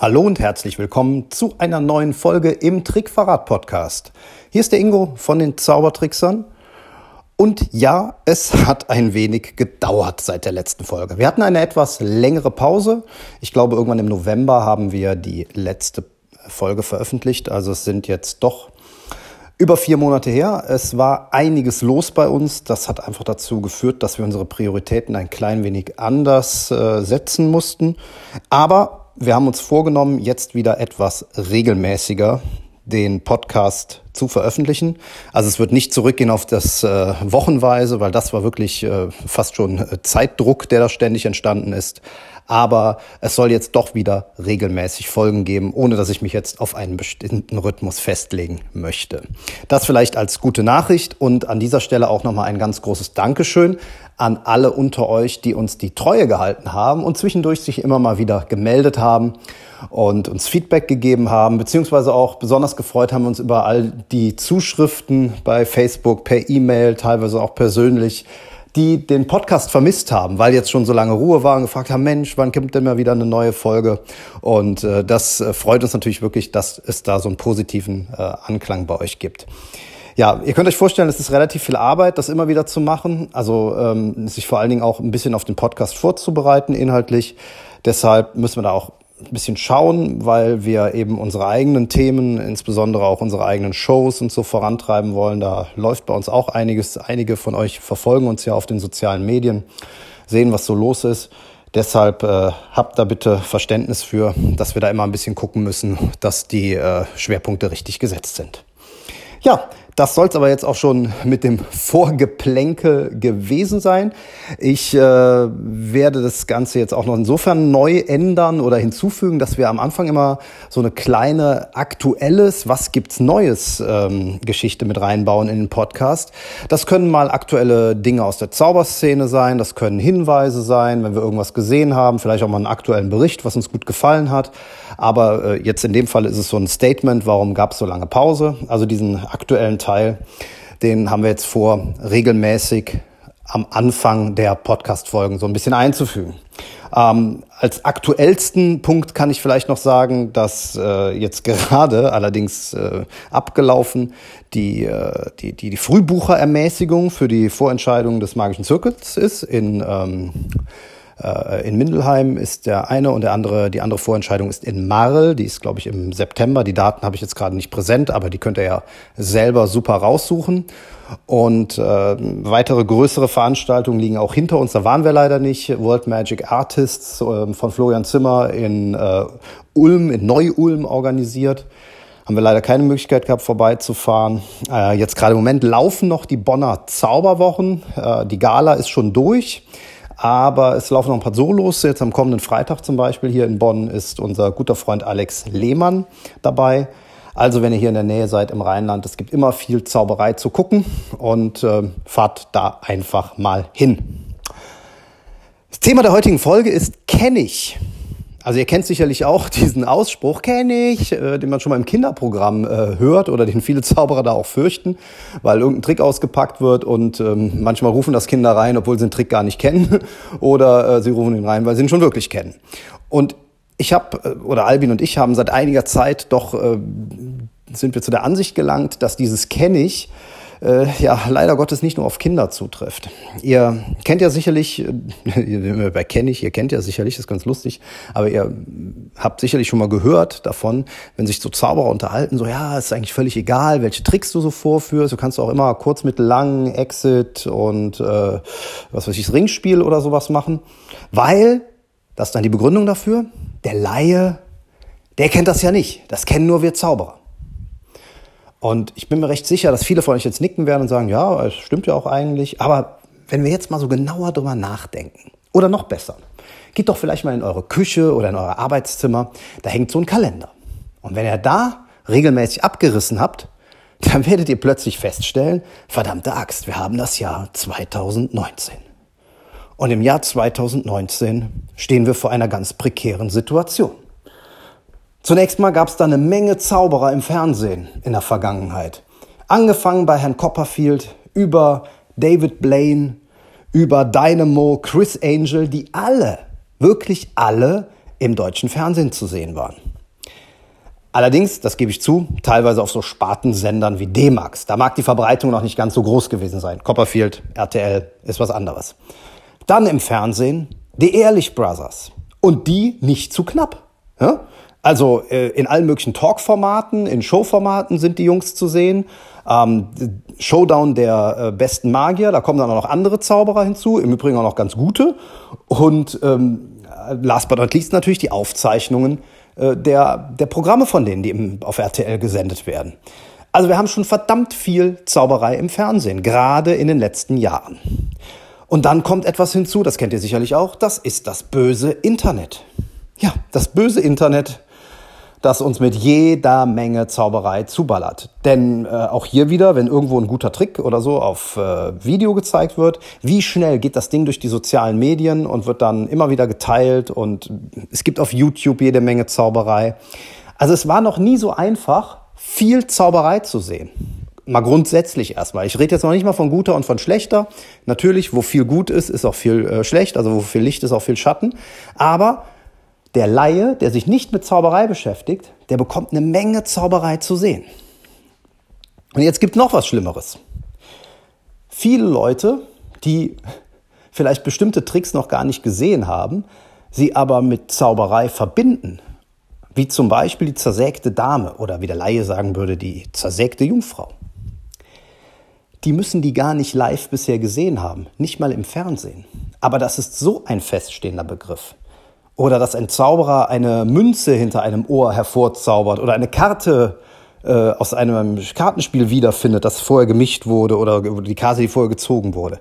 Hallo und herzlich willkommen zu einer neuen Folge im Trickverrat Podcast. Hier ist der Ingo von den Zaubertricksern. Und ja, es hat ein wenig gedauert seit der letzten Folge. Wir hatten eine etwas längere Pause. Ich glaube, irgendwann im November haben wir die letzte Folge veröffentlicht. Also es sind jetzt doch über vier Monate her. Es war einiges los bei uns. Das hat einfach dazu geführt, dass wir unsere Prioritäten ein klein wenig anders äh, setzen mussten. Aber wir haben uns vorgenommen, jetzt wieder etwas regelmäßiger den Podcast zu veröffentlichen. Also es wird nicht zurückgehen auf das äh, Wochenweise, weil das war wirklich äh, fast schon äh, Zeitdruck, der da ständig entstanden ist. Aber es soll jetzt doch wieder regelmäßig Folgen geben, ohne dass ich mich jetzt auf einen bestimmten Rhythmus festlegen möchte. Das vielleicht als gute Nachricht und an dieser Stelle auch nochmal ein ganz großes Dankeschön an alle unter euch, die uns die Treue gehalten haben und zwischendurch sich immer mal wieder gemeldet haben und uns Feedback gegeben haben, beziehungsweise auch besonders gefreut haben uns über all die Zuschriften bei Facebook, per E-Mail, teilweise auch persönlich, die den Podcast vermisst haben, weil jetzt schon so lange Ruhe war und gefragt haben, Mensch, wann kommt denn mal wieder eine neue Folge? Und äh, das äh, freut uns natürlich wirklich, dass es da so einen positiven äh, Anklang bei euch gibt. Ja, ihr könnt euch vorstellen, es ist relativ viel Arbeit, das immer wieder zu machen. Also ähm, sich vor allen Dingen auch ein bisschen auf den Podcast vorzubereiten inhaltlich. Deshalb müssen wir da auch ein bisschen schauen, weil wir eben unsere eigenen Themen, insbesondere auch unsere eigenen Shows und so vorantreiben wollen. Da läuft bei uns auch einiges. Einige von euch verfolgen uns ja auf den sozialen Medien, sehen, was so los ist. Deshalb äh, habt da bitte Verständnis für, dass wir da immer ein bisschen gucken müssen, dass die äh, Schwerpunkte richtig gesetzt sind. Ja, das soll es aber jetzt auch schon mit dem Vorgeplänkel gewesen sein. Ich äh, werde das Ganze jetzt auch noch insofern neu ändern oder hinzufügen, dass wir am Anfang immer so eine kleine aktuelles, was gibt's Neues ähm, Geschichte mit reinbauen in den Podcast. Das können mal aktuelle Dinge aus der Zauberszene sein, das können Hinweise sein, wenn wir irgendwas gesehen haben, vielleicht auch mal einen aktuellen Bericht, was uns gut gefallen hat. Aber äh, jetzt in dem Fall ist es so ein Statement, warum gab es so lange Pause? Also diesen aktuellen Teil den haben wir jetzt vor, regelmäßig am Anfang der Podcast-Folgen so ein bisschen einzufügen. Ähm, als aktuellsten Punkt kann ich vielleicht noch sagen, dass äh, jetzt gerade, allerdings äh, abgelaufen, die, äh, die, die, die Frühbucherermäßigung für die Vorentscheidung des Magischen Zirkels ist in ähm, äh, in Mindelheim ist der eine und der andere, die andere Vorentscheidung ist in Marl. Die ist, glaube ich, im September. Die Daten habe ich jetzt gerade nicht präsent, aber die könnt ihr ja selber super raussuchen. Und äh, weitere größere Veranstaltungen liegen auch hinter uns. Da waren wir leider nicht. World Magic Artists äh, von Florian Zimmer in äh, Ulm, in Neu-Ulm organisiert. Haben wir leider keine Möglichkeit gehabt, vorbeizufahren. Äh, jetzt gerade im Moment laufen noch die Bonner Zauberwochen. Äh, die Gala ist schon durch. Aber es laufen noch ein paar Solos. Jetzt am kommenden Freitag zum Beispiel hier in Bonn ist unser guter Freund Alex Lehmann dabei. Also wenn ihr hier in der Nähe seid im Rheinland, es gibt immer viel Zauberei zu gucken und äh, fahrt da einfach mal hin. Das Thema der heutigen Folge ist Kenn ich. Also ihr kennt sicherlich auch diesen Ausspruch, kenne ich, äh, den man schon mal im Kinderprogramm äh, hört oder den viele Zauberer da auch fürchten, weil irgendein Trick ausgepackt wird und ähm, manchmal rufen das Kinder rein, obwohl sie den Trick gar nicht kennen oder äh, sie rufen ihn rein, weil sie ihn schon wirklich kennen. Und ich habe, äh, oder Albin und ich haben seit einiger Zeit doch, äh, sind wir zu der Ansicht gelangt, dass dieses kenne ich äh, ja leider Gottes nicht nur auf Kinder zutrifft. Ihr kennt ja sicherlich, äh, bei kenne ich, ihr kennt ja sicherlich, das ist ganz lustig, aber ihr habt sicherlich schon mal gehört davon, wenn sich so Zauberer unterhalten, so ja, ist eigentlich völlig egal, welche Tricks du so vorführst. Du kannst auch immer kurz, mittel, lang, Exit und äh, was weiß ich, Ringspiel oder sowas machen, weil das ist dann die Begründung dafür. Der Laie, der kennt das ja nicht. Das kennen nur wir Zauberer. Und ich bin mir recht sicher, dass viele von euch jetzt nicken werden und sagen, ja, es stimmt ja auch eigentlich. Aber wenn wir jetzt mal so genauer drüber nachdenken, oder noch besser, geht doch vielleicht mal in eure Küche oder in euer Arbeitszimmer, da hängt so ein Kalender. Und wenn ihr da regelmäßig abgerissen habt, dann werdet ihr plötzlich feststellen, verdammte Axt, wir haben das Jahr 2019. Und im Jahr 2019 stehen wir vor einer ganz prekären Situation. Zunächst mal gab es da eine Menge Zauberer im Fernsehen in der Vergangenheit. Angefangen bei Herrn Copperfield über David Blaine, über Dynamo, Chris Angel, die alle, wirklich alle im deutschen Fernsehen zu sehen waren. Allerdings, das gebe ich zu, teilweise auf so Spartensendern wie D-Max. Da mag die Verbreitung noch nicht ganz so groß gewesen sein. Copperfield, RTL ist was anderes. Dann im Fernsehen die Ehrlich Brothers. Und die nicht zu knapp. Ja? Also äh, in allen möglichen Talk-Formaten, in Show-Formaten sind die Jungs zu sehen. Ähm, Showdown der äh, besten Magier, da kommen dann auch noch andere Zauberer hinzu, im Übrigen auch noch ganz gute. Und ähm, last but not least natürlich die Aufzeichnungen äh, der, der Programme von denen, die im, auf RTL gesendet werden. Also wir haben schon verdammt viel Zauberei im Fernsehen, gerade in den letzten Jahren. Und dann kommt etwas hinzu, das kennt ihr sicherlich auch, das ist das böse Internet. Ja, das böse Internet das uns mit jeder Menge Zauberei zuballert. Denn äh, auch hier wieder, wenn irgendwo ein guter Trick oder so auf äh, Video gezeigt wird, wie schnell geht das Ding durch die sozialen Medien und wird dann immer wieder geteilt und es gibt auf YouTube jede Menge Zauberei. Also es war noch nie so einfach, viel Zauberei zu sehen. Mal grundsätzlich erstmal. Ich rede jetzt noch nicht mal von guter und von schlechter. Natürlich, wo viel gut ist, ist auch viel äh, schlecht. Also wo viel Licht ist, auch viel Schatten. Aber der Laie, der sich nicht mit Zauberei beschäftigt, der bekommt eine Menge Zauberei zu sehen. Und jetzt gibt noch was Schlimmeres. Viele Leute, die vielleicht bestimmte Tricks noch gar nicht gesehen haben, sie aber mit Zauberei verbinden, wie zum Beispiel die zersägte Dame oder wie der Laie sagen würde, die zersägte Jungfrau. Die müssen die gar nicht live bisher gesehen haben, nicht mal im Fernsehen. Aber das ist so ein feststehender Begriff. Oder dass ein Zauberer eine Münze hinter einem Ohr hervorzaubert oder eine Karte äh, aus einem Kartenspiel wiederfindet, das vorher gemischt wurde oder die Karte, die vorher gezogen wurde.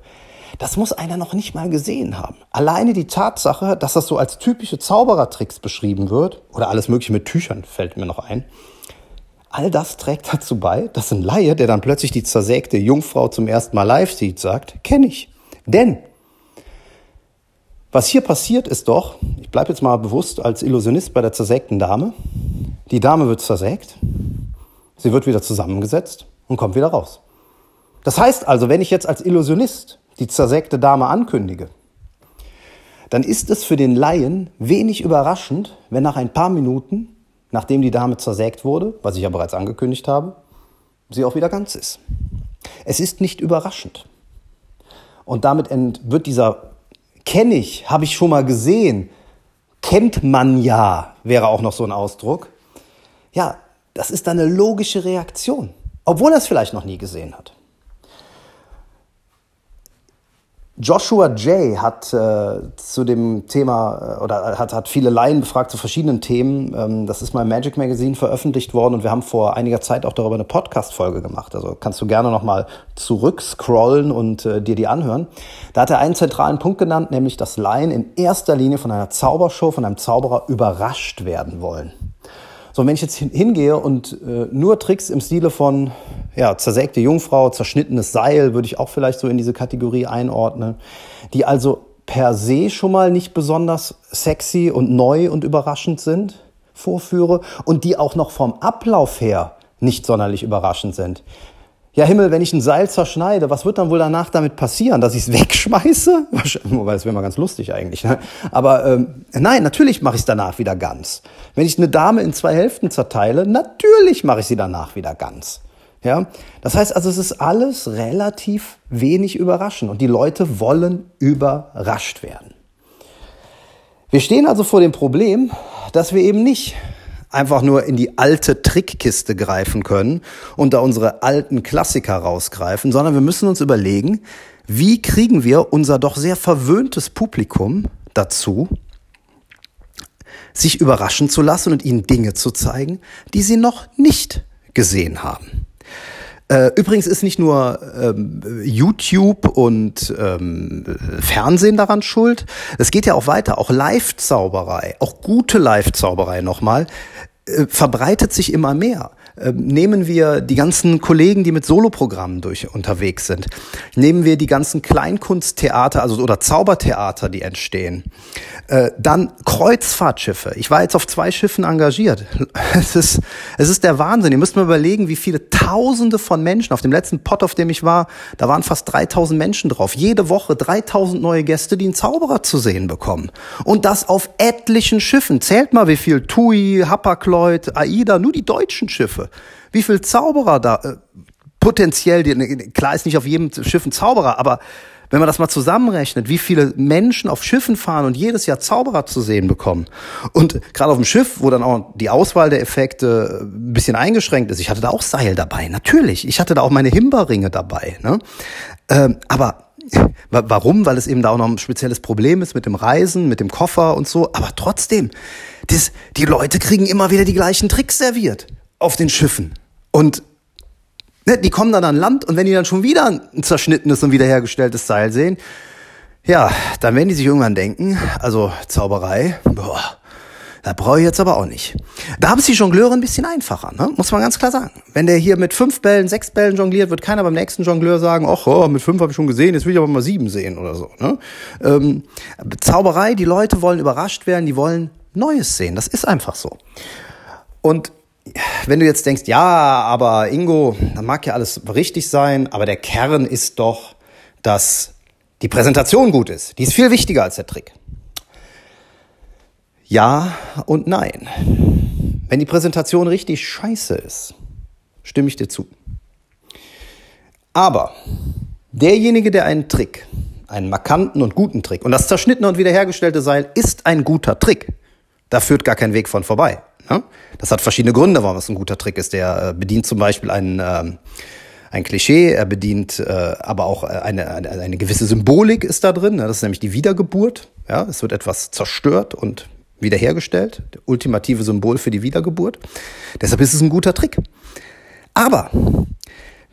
Das muss einer noch nicht mal gesehen haben. Alleine die Tatsache, dass das so als typische Zauberertricks beschrieben wird, oder alles Mögliche mit Tüchern fällt mir noch ein, all das trägt dazu bei, dass ein Laie, der dann plötzlich die zersägte Jungfrau zum ersten Mal live sieht, sagt, kenne ich. Denn was hier passiert ist doch, ich bleibe jetzt mal bewusst als Illusionist bei der zersägten Dame. Die Dame wird zersägt, sie wird wieder zusammengesetzt und kommt wieder raus. Das heißt also, wenn ich jetzt als Illusionist die zersägte Dame ankündige, dann ist es für den Laien wenig überraschend, wenn nach ein paar Minuten, nachdem die Dame zersägt wurde, was ich ja bereits angekündigt habe, sie auch wieder ganz ist. Es ist nicht überraschend. Und damit wird dieser kenne ich, habe ich schon mal gesehen, kennt man ja, wäre auch noch so ein Ausdruck. Ja, das ist dann eine logische Reaktion, obwohl er es vielleicht noch nie gesehen hat. Joshua Jay hat äh, zu dem Thema äh, oder hat, hat viele Laien befragt zu verschiedenen Themen. Ähm, das ist mal im Magic Magazine veröffentlicht worden und wir haben vor einiger Zeit auch darüber eine Podcast-Folge gemacht. Also kannst du gerne nochmal zurückscrollen und äh, dir die anhören. Da hat er einen zentralen Punkt genannt, nämlich dass Laien in erster Linie von einer Zaubershow, von einem Zauberer überrascht werden wollen. So, wenn ich jetzt hingehe und äh, nur Tricks im Stile von ja, zersägte Jungfrau, zerschnittenes Seil, würde ich auch vielleicht so in diese Kategorie einordnen, die also per se schon mal nicht besonders sexy und neu und überraschend sind, vorführe und die auch noch vom Ablauf her nicht sonderlich überraschend sind. Ja, Himmel, wenn ich ein Seil zerschneide, was wird dann wohl danach damit passieren? Dass ich es wegschmeiße? Weil das wäre mal ganz lustig eigentlich. Ne? Aber ähm, nein, natürlich mache ich es danach wieder ganz. Wenn ich eine Dame in zwei Hälften zerteile, natürlich mache ich sie danach wieder ganz. Ja, das heißt also, es ist alles relativ wenig überraschend und die Leute wollen überrascht werden. Wir stehen also vor dem Problem, dass wir eben nicht einfach nur in die alte Trickkiste greifen können und da unsere alten Klassiker rausgreifen, sondern wir müssen uns überlegen, wie kriegen wir unser doch sehr verwöhntes Publikum dazu, sich überraschen zu lassen und ihnen Dinge zu zeigen, die sie noch nicht gesehen haben. Äh, übrigens ist nicht nur ähm, YouTube und ähm, Fernsehen daran schuld. Es geht ja auch weiter. Auch Live-Zauberei, auch gute Live-Zauberei nochmal, äh, verbreitet sich immer mehr. Äh, nehmen wir die ganzen Kollegen, die mit Soloprogrammen durch unterwegs sind. Nehmen wir die ganzen Kleinkunsttheater, also oder Zaubertheater, die entstehen. Äh, dann Kreuzfahrtschiffe. Ich war jetzt auf zwei Schiffen engagiert. Es ist, es ist der Wahnsinn. Ihr müsst mal überlegen, wie viele Tausende von Menschen auf dem letzten Pot, auf dem ich war, da waren fast 3000 Menschen drauf. Jede Woche 3000 neue Gäste, die einen Zauberer zu sehen bekommen. Und das auf etlichen Schiffen. Zählt mal, wie viel Tui, Hapag-Lloyd, AIDA, nur die deutschen Schiffe. Wie viel Zauberer da äh, potenziell, klar ist nicht auf jedem Schiff ein Zauberer, aber wenn man das mal zusammenrechnet, wie viele Menschen auf Schiffen fahren und jedes Jahr Zauberer zu sehen bekommen. Und gerade auf dem Schiff, wo dann auch die Auswahl der Effekte ein bisschen eingeschränkt ist, ich hatte da auch Seil dabei, natürlich. Ich hatte da auch meine Himbeerringe dabei. Ne? Ähm, aber Warum? Weil es eben da auch noch ein spezielles Problem ist mit dem Reisen, mit dem Koffer und so. Aber trotzdem, das, die Leute kriegen immer wieder die gleichen Tricks serviert auf den Schiffen. Und ne, die kommen dann an Land und wenn die dann schon wieder ein zerschnittenes und wiederhergestelltes Seil sehen, ja, dann werden die sich irgendwann denken, also Zauberei, boah, da brauche ich jetzt aber auch nicht. Da haben es die Jongleure ein bisschen einfacher, ne? muss man ganz klar sagen. Wenn der hier mit fünf Bällen, sechs Bällen jongliert, wird keiner beim nächsten Jongleur sagen, ach, oh, mit fünf habe ich schon gesehen, jetzt will ich aber mal sieben sehen oder so. Ne? Ähm, Zauberei, die Leute wollen überrascht werden, die wollen Neues sehen. Das ist einfach so. Und wenn du jetzt denkst, ja, aber Ingo, da mag ja alles richtig sein, aber der Kern ist doch, dass die Präsentation gut ist. Die ist viel wichtiger als der Trick. Ja und nein. Wenn die Präsentation richtig scheiße ist, stimme ich dir zu. Aber derjenige, der einen Trick, einen markanten und guten Trick, und das zerschnittene und wiederhergestellte Seil ist ein guter Trick, da führt gar kein Weg von vorbei. Ne? Das hat verschiedene Gründe, warum es ein guter Trick ist. Der äh, bedient zum Beispiel einen, ähm, ein Klischee, er bedient äh, aber auch eine, eine, eine gewisse Symbolik ist da drin. Ne? Das ist nämlich die Wiedergeburt. Ja, es wird etwas zerstört und wiederhergestellt, der ultimative Symbol für die Wiedergeburt. Deshalb ist es ein guter Trick. Aber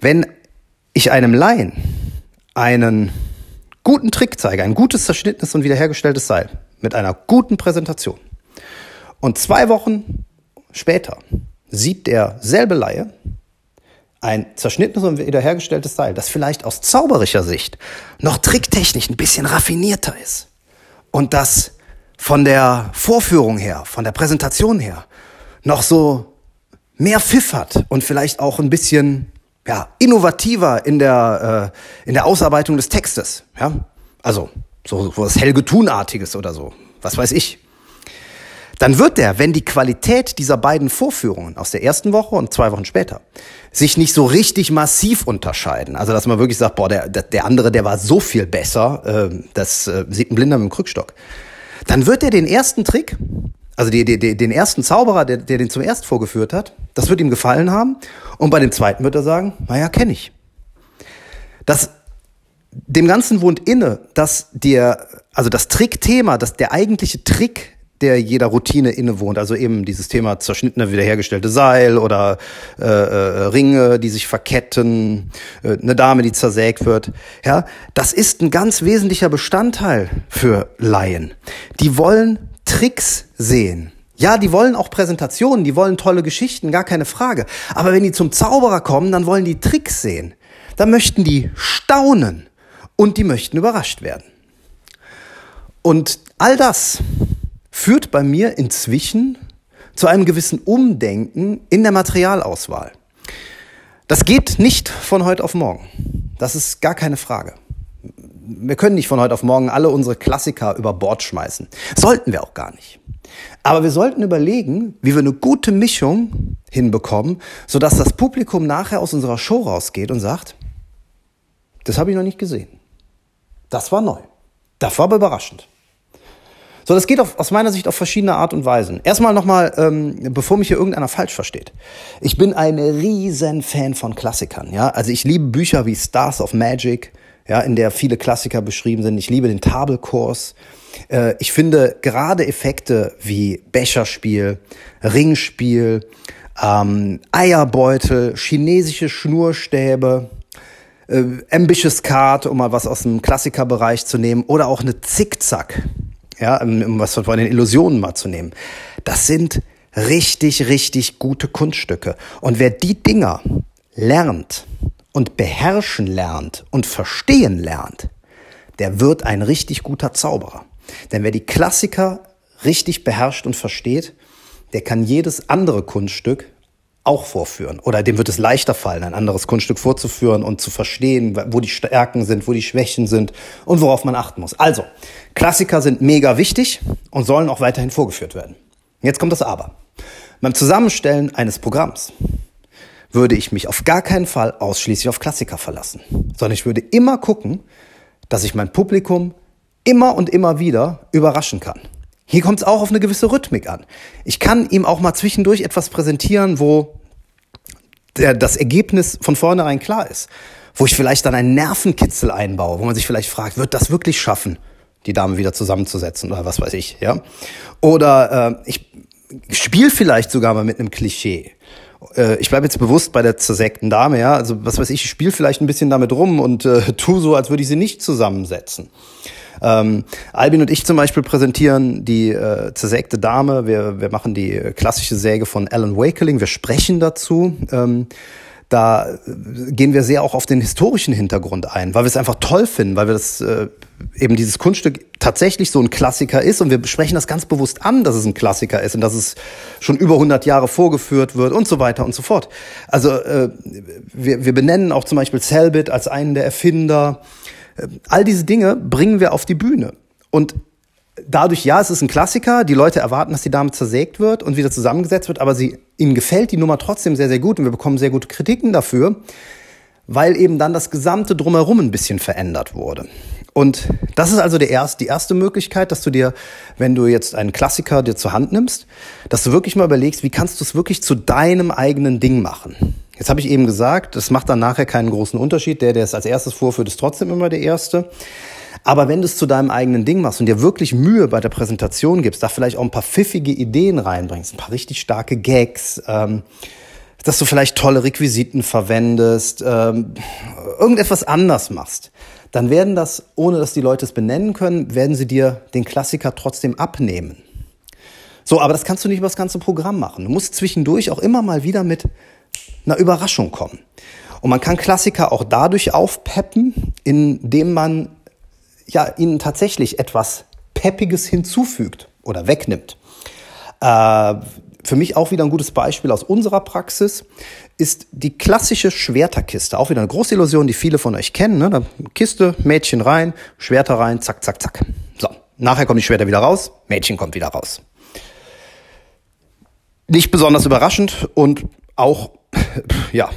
wenn ich einem Laien einen guten Trick zeige, ein gutes zerschnittenes und wiederhergestelltes Seil mit einer guten Präsentation und zwei Wochen später sieht derselbe Laie ein zerschnittenes und wiederhergestelltes Seil, das vielleicht aus zauberischer Sicht noch tricktechnisch ein bisschen raffinierter ist und das von der Vorführung her, von der Präsentation her noch so mehr Pfiff hat und vielleicht auch ein bisschen ja, innovativer in der, äh, in der Ausarbeitung des Textes. Ja? Also so, so was Helge Thunartiges oder so, was weiß ich. Dann wird der, wenn die Qualität dieser beiden Vorführungen aus der ersten Woche und zwei Wochen später sich nicht so richtig massiv unterscheiden, also dass man wirklich sagt, boah, der, der andere, der war so viel besser, äh, das äh, sieht ein Blinder mit dem Krückstock, dann wird er den ersten Trick, also die, die, die, den ersten Zauberer, der, der den zum erst vorgeführt hat, das wird ihm gefallen haben. Und bei dem zweiten wird er sagen, naja, kenne ich. Das, dem Ganzen wohnt inne, dass der, also das Trickthema, dass der eigentliche Trick der jeder Routine innewohnt. Also eben dieses Thema zerschnittene, wiederhergestellte Seil oder äh, äh, Ringe, die sich verketten, äh, eine Dame, die zersägt wird. Ja, das ist ein ganz wesentlicher Bestandteil für Laien. Die wollen Tricks sehen. Ja, die wollen auch Präsentationen, die wollen tolle Geschichten, gar keine Frage. Aber wenn die zum Zauberer kommen, dann wollen die Tricks sehen. Dann möchten die staunen und die möchten überrascht werden. Und all das führt bei mir inzwischen zu einem gewissen Umdenken in der Materialauswahl. Das geht nicht von heute auf morgen. Das ist gar keine Frage. Wir können nicht von heute auf morgen alle unsere Klassiker über Bord schmeißen. Sollten wir auch gar nicht. Aber wir sollten überlegen, wie wir eine gute Mischung hinbekommen, sodass das Publikum nachher aus unserer Show rausgeht und sagt, das habe ich noch nicht gesehen. Das war neu. Das war aber überraschend. So, das geht auf, aus meiner Sicht auf verschiedene Art und Weisen. Erstmal nochmal, ähm, bevor mich hier irgendeiner falsch versteht. Ich bin ein riesen Fan von Klassikern. Ja, also ich liebe Bücher wie Stars of Magic, ja, in der viele Klassiker beschrieben sind. Ich liebe den Tabelkurs. Äh, ich finde gerade Effekte wie Becherspiel, Ringspiel, ähm, Eierbeutel, chinesische Schnurstäbe, äh, Ambitious Card, um mal was aus dem Klassikerbereich zu nehmen, oder auch eine Zickzack ja, um was von den Illusionen mal zu nehmen. Das sind richtig, richtig gute Kunststücke. Und wer die Dinger lernt und beherrschen lernt und verstehen lernt, der wird ein richtig guter Zauberer. Denn wer die Klassiker richtig beherrscht und versteht, der kann jedes andere Kunststück auch vorführen. Oder dem wird es leichter fallen, ein anderes Kunststück vorzuführen und zu verstehen, wo die Stärken sind, wo die Schwächen sind und worauf man achten muss. Also, Klassiker sind mega wichtig und sollen auch weiterhin vorgeführt werden. Jetzt kommt das Aber. Beim Zusammenstellen eines Programms würde ich mich auf gar keinen Fall ausschließlich auf Klassiker verlassen, sondern ich würde immer gucken, dass ich mein Publikum immer und immer wieder überraschen kann. Hier kommt es auch auf eine gewisse Rhythmik an. Ich kann ihm auch mal zwischendurch etwas präsentieren, wo der, das Ergebnis von vornherein klar ist. Wo ich vielleicht dann einen Nervenkitzel einbaue, wo man sich vielleicht fragt, wird das wirklich schaffen, die Dame wieder zusammenzusetzen oder was weiß ich, ja? Oder äh, ich spiele vielleicht sogar mal mit einem Klischee äh, ich bleibe jetzt bewusst bei der zersägten Dame, ja. Also was weiß ich, ich spiele vielleicht ein bisschen damit rum und äh, tu so, als würde ich sie nicht zusammensetzen. Ähm, Albin und ich zum Beispiel präsentieren die äh, zersägte Dame. Wir, wir machen die klassische Säge von Alan Wakeling. Wir sprechen dazu. Ähm, da äh, gehen wir sehr auch auf den historischen Hintergrund ein, weil wir es einfach toll finden, weil wir das äh, eben dieses Kunststück tatsächlich so ein Klassiker ist und wir besprechen das ganz bewusst an, dass es ein Klassiker ist und dass es schon über 100 Jahre vorgeführt wird und so weiter und so fort. Also äh, wir, wir benennen auch zum Beispiel Selbit als einen der Erfinder. Äh, all diese Dinge bringen wir auf die Bühne und dadurch, ja, es ist ein Klassiker, die Leute erwarten, dass die Dame zersägt wird und wieder zusammengesetzt wird, aber sie, ihnen gefällt die Nummer trotzdem sehr, sehr gut und wir bekommen sehr gute Kritiken dafür, weil eben dann das gesamte Drumherum ein bisschen verändert wurde. Und das ist also der erste, die erste Möglichkeit, dass du dir, wenn du jetzt einen Klassiker dir zur Hand nimmst, dass du wirklich mal überlegst, wie kannst du es wirklich zu deinem eigenen Ding machen. Jetzt habe ich eben gesagt, das macht dann nachher keinen großen Unterschied. Der, der es als erstes vorführt, ist trotzdem immer der Erste. Aber wenn du es zu deinem eigenen Ding machst und dir wirklich Mühe bei der Präsentation gibst, da vielleicht auch ein paar pfiffige Ideen reinbringst, ein paar richtig starke Gags, ähm, dass du vielleicht tolle Requisiten verwendest, ähm, irgendetwas anders machst, dann werden das, ohne dass die Leute es benennen können, werden sie dir den Klassiker trotzdem abnehmen. So, aber das kannst du nicht über das ganze Programm machen. Du musst zwischendurch auch immer mal wieder mit einer Überraschung kommen. Und man kann Klassiker auch dadurch aufpeppen, indem man ja, ihnen tatsächlich etwas Peppiges hinzufügt oder wegnimmt. Äh, für mich auch wieder ein gutes Beispiel aus unserer Praxis ist die klassische Schwerterkiste. Auch wieder eine große Illusion, die viele von euch kennen. Ne? Kiste, Mädchen rein, Schwerter rein, zack, zack, zack. So, nachher kommen die Schwerter wieder raus, Mädchen kommt wieder raus. Nicht besonders überraschend und auch, ja,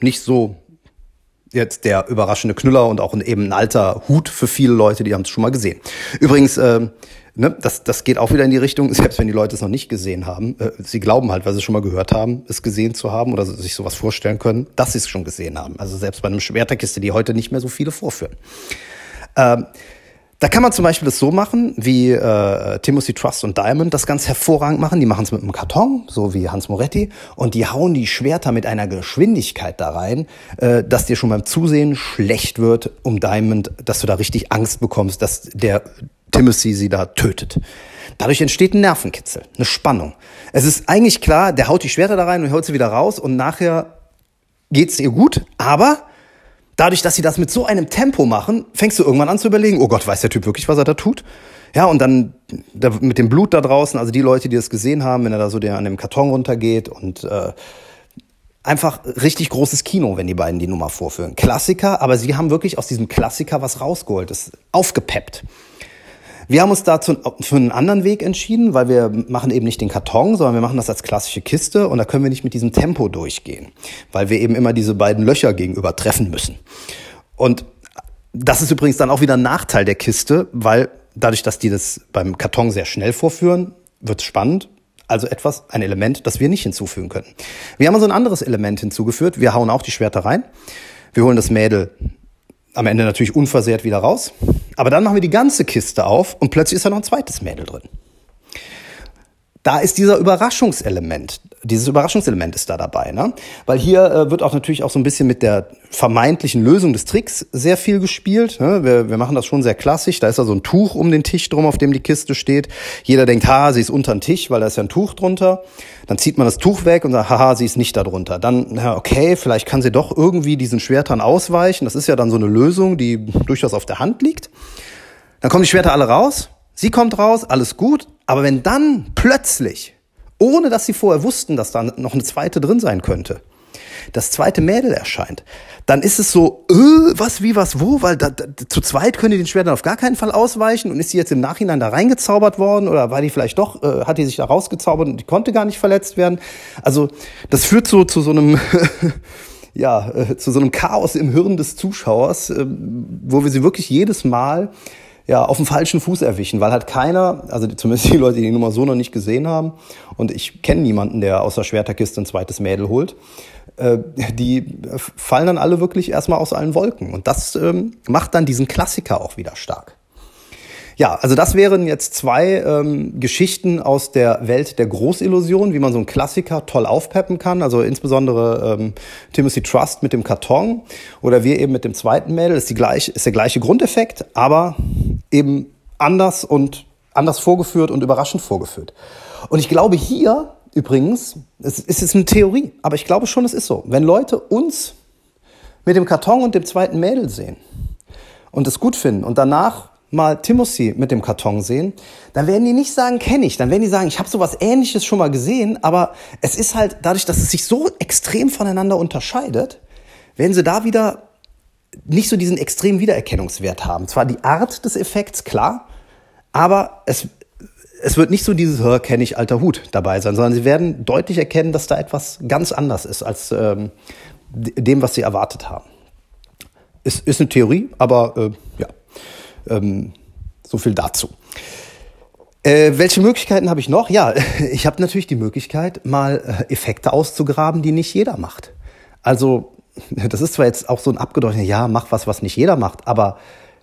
nicht so jetzt der überraschende Knüller und auch ein, eben ein alter Hut für viele Leute, die haben es schon mal gesehen. Übrigens, äh, ne, das, das geht auch wieder in die Richtung, selbst wenn die Leute es noch nicht gesehen haben, äh, sie glauben halt, weil sie schon mal gehört haben, es gesehen zu haben oder sich sowas vorstellen können, dass sie es schon gesehen haben. Also selbst bei einem Schwerterkiste, die heute nicht mehr so viele vorführen. Ähm, da kann man zum Beispiel das so machen, wie äh, Timothy Trust und Diamond das ganz hervorragend machen. Die machen es mit einem Karton, so wie Hans Moretti, und die hauen die Schwerter mit einer Geschwindigkeit da rein, äh, dass dir schon beim Zusehen schlecht wird um Diamond, dass du da richtig Angst bekommst, dass der Timothy sie da tötet. Dadurch entsteht ein Nervenkitzel, eine Spannung. Es ist eigentlich klar, der haut die Schwerter da rein und holt sie wieder raus und nachher geht's ihr gut, aber dadurch, dass sie das mit so einem Tempo machen, fängst du irgendwann an zu überlegen, oh Gott, weiß der Typ wirklich, was er da tut? Ja, und dann da, mit dem Blut da draußen, also die Leute, die das gesehen haben, wenn er da so der an dem Karton runtergeht und äh, einfach richtig großes Kino, wenn die beiden die Nummer vorführen. Klassiker, aber sie haben wirklich aus diesem Klassiker was rausgeholt, das aufgepeppt. Wir haben uns dazu für einen anderen Weg entschieden, weil wir machen eben nicht den Karton, sondern wir machen das als klassische Kiste und da können wir nicht mit diesem Tempo durchgehen, weil wir eben immer diese beiden Löcher gegenüber treffen müssen. Und das ist übrigens dann auch wieder ein Nachteil der Kiste, weil dadurch, dass die das beim Karton sehr schnell vorführen, wird es spannend. Also etwas, ein Element, das wir nicht hinzufügen können. Wir haben also ein anderes Element hinzugeführt. Wir hauen auch die Schwerter rein. Wir holen das Mädel am Ende natürlich unversehrt wieder raus. Aber dann machen wir die ganze Kiste auf und plötzlich ist da noch ein zweites Mädel drin. Da ist dieser Überraschungselement. Dieses Überraschungselement ist da dabei, ne? Weil hier äh, wird auch natürlich auch so ein bisschen mit der vermeintlichen Lösung des Tricks sehr viel gespielt. Ne? Wir, wir machen das schon sehr klassisch. Da ist da so ein Tuch um den Tisch drum, auf dem die Kiste steht. Jeder denkt, ha, sie ist unter dem Tisch, weil da ist ja ein Tuch drunter. Dann zieht man das Tuch weg und sagt, haha, sie ist nicht da drunter. Dann, na, okay, vielleicht kann sie doch irgendwie diesen Schwertern ausweichen. Das ist ja dann so eine Lösung, die durchaus auf der Hand liegt. Dann kommen die Schwerter alle raus. Sie kommt raus, alles gut. Aber wenn dann plötzlich ohne dass sie vorher wussten, dass da noch eine zweite drin sein könnte, das zweite Mädel erscheint, dann ist es so, äh, was, wie, was, wo, weil da, da, zu zweit können die den Schwertern auf gar keinen Fall ausweichen. Und ist sie jetzt im Nachhinein da reingezaubert worden? Oder war die vielleicht doch, äh, hat die sich da rausgezaubert und die konnte gar nicht verletzt werden. Also das führt so zu so einem, ja, äh, zu so einem Chaos im Hirn des Zuschauers, äh, wo wir sie wirklich jedes Mal ja, auf dem falschen Fuß erwischen, weil halt keiner, also zumindest die Leute, die die Nummer so noch nicht gesehen haben, und ich kenne niemanden, der aus der Schwerterkiste ein zweites Mädel holt, äh, die fallen dann alle wirklich erstmal aus allen Wolken. Und das ähm, macht dann diesen Klassiker auch wieder stark. Ja, also das wären jetzt zwei ähm, Geschichten aus der Welt der Großillusion, wie man so einen Klassiker toll aufpeppen kann. Also insbesondere ähm, Timothy Trust mit dem Karton oder wir eben mit dem zweiten Mädel. Ist, die gleich, ist der gleiche Grundeffekt, aber eben anders und anders vorgeführt und überraschend vorgeführt. Und ich glaube hier übrigens, es ist eine Theorie, aber ich glaube schon, es ist so. Wenn Leute uns mit dem Karton und dem zweiten Mädel sehen und es gut finden und danach mal Timothy mit dem Karton sehen, dann werden die nicht sagen, kenne ich. Dann werden die sagen, ich habe sowas ähnliches schon mal gesehen, aber es ist halt dadurch, dass es sich so extrem voneinander unterscheidet, werden sie da wieder nicht so diesen extremen Wiedererkennungswert haben. Zwar die Art des Effekts, klar, aber es, es wird nicht so dieses, kenne ich alter Hut dabei sein, sondern sie werden deutlich erkennen, dass da etwas ganz anders ist als ähm, dem, was sie erwartet haben. Ist, ist eine Theorie, aber äh, ja. Ähm, so viel dazu. Äh, welche Möglichkeiten habe ich noch? Ja, ich habe natürlich die Möglichkeit, mal äh, Effekte auszugraben, die nicht jeder macht. Also, das ist zwar jetzt auch so ein abgedroschenes, ja, mach was, was nicht jeder macht, aber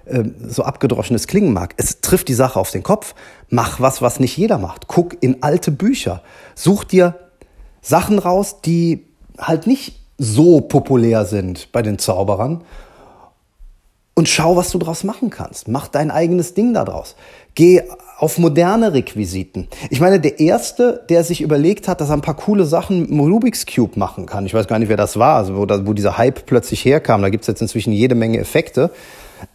äh, so abgedroschenes klingen mag. Es trifft die Sache auf den Kopf. Mach was, was nicht jeder macht. Guck in alte Bücher. Such dir Sachen raus, die halt nicht so populär sind bei den Zauberern und schau, was du draus machen kannst. Mach dein eigenes Ding daraus. Geh auf moderne Requisiten. Ich meine, der erste, der sich überlegt hat, dass er ein paar coole Sachen mit Rubik's Cube machen kann. Ich weiß gar nicht, wer das war, also wo, da, wo dieser Hype plötzlich herkam. Da gibt's jetzt inzwischen jede Menge Effekte.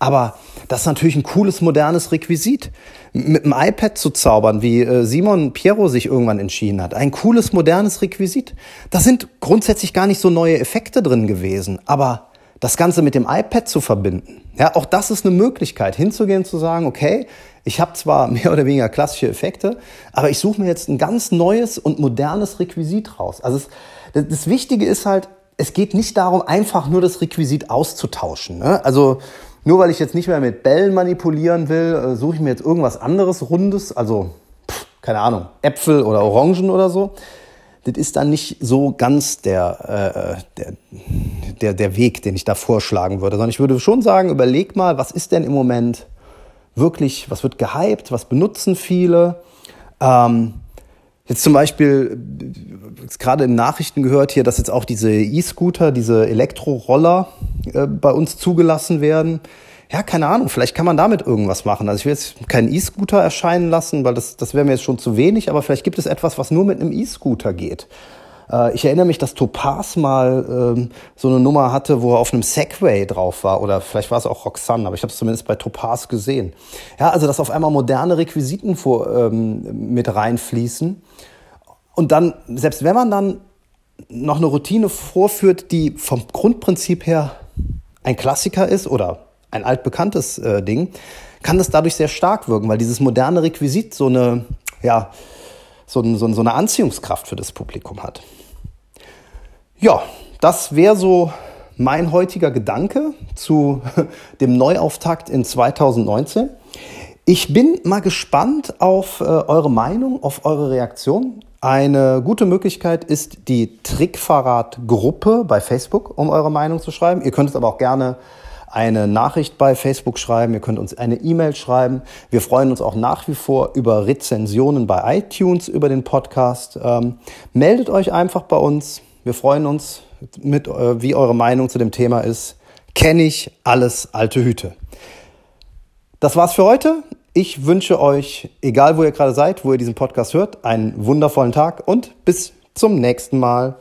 Aber das ist natürlich ein cooles, modernes Requisit. Mit dem iPad zu zaubern, wie äh, Simon Piero sich irgendwann entschieden hat. Ein cooles, modernes Requisit. Da sind grundsätzlich gar nicht so neue Effekte drin gewesen. Aber das Ganze mit dem iPad zu verbinden. Ja, auch das ist eine Möglichkeit, hinzugehen zu sagen, okay, ich habe zwar mehr oder weniger klassische Effekte, aber ich suche mir jetzt ein ganz neues und modernes Requisit raus. Also es, das Wichtige ist halt, es geht nicht darum, einfach nur das Requisit auszutauschen. Ne? Also nur weil ich jetzt nicht mehr mit Bällen manipulieren will, äh, suche ich mir jetzt irgendwas anderes Rundes, also pff, keine Ahnung, Äpfel oder Orangen oder so das ist dann nicht so ganz der, äh, der, der, der Weg, den ich da vorschlagen würde, sondern ich würde schon sagen, überleg mal, was ist denn im Moment wirklich, was wird gehypt, was benutzen viele? Ähm, jetzt zum Beispiel, gerade in Nachrichten gehört hier, dass jetzt auch diese E-Scooter, diese Elektroroller äh, bei uns zugelassen werden ja, keine Ahnung, vielleicht kann man damit irgendwas machen. Also ich will jetzt keinen E-Scooter erscheinen lassen, weil das, das wäre mir jetzt schon zu wenig, aber vielleicht gibt es etwas, was nur mit einem E-Scooter geht. Äh, ich erinnere mich, dass Topaz mal ähm, so eine Nummer hatte, wo er auf einem Segway drauf war. Oder vielleicht war es auch Roxanne, aber ich habe es zumindest bei Topaz gesehen. Ja, also dass auf einmal moderne Requisiten vor, ähm, mit reinfließen. Und dann, selbst wenn man dann noch eine Routine vorführt, die vom Grundprinzip her ein Klassiker ist oder ein altbekanntes äh, Ding, kann das dadurch sehr stark wirken, weil dieses moderne Requisit so eine, ja, so, so, so eine Anziehungskraft für das Publikum hat. Ja, das wäre so mein heutiger Gedanke zu dem Neuauftakt in 2019. Ich bin mal gespannt auf äh, eure Meinung, auf eure Reaktion. Eine gute Möglichkeit ist die Trickverrat-Gruppe bei Facebook, um eure Meinung zu schreiben. Ihr könnt es aber auch gerne eine Nachricht bei Facebook schreiben, ihr könnt uns eine E-Mail schreiben. Wir freuen uns auch nach wie vor über Rezensionen bei iTunes über den Podcast. Ähm, meldet euch einfach bei uns. Wir freuen uns, mit, äh, wie eure Meinung zu dem Thema ist. Kenne ich alles alte Hüte. Das war's für heute. Ich wünsche euch, egal wo ihr gerade seid, wo ihr diesen Podcast hört, einen wundervollen Tag und bis zum nächsten Mal.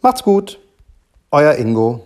Macht's gut. Euer Ingo.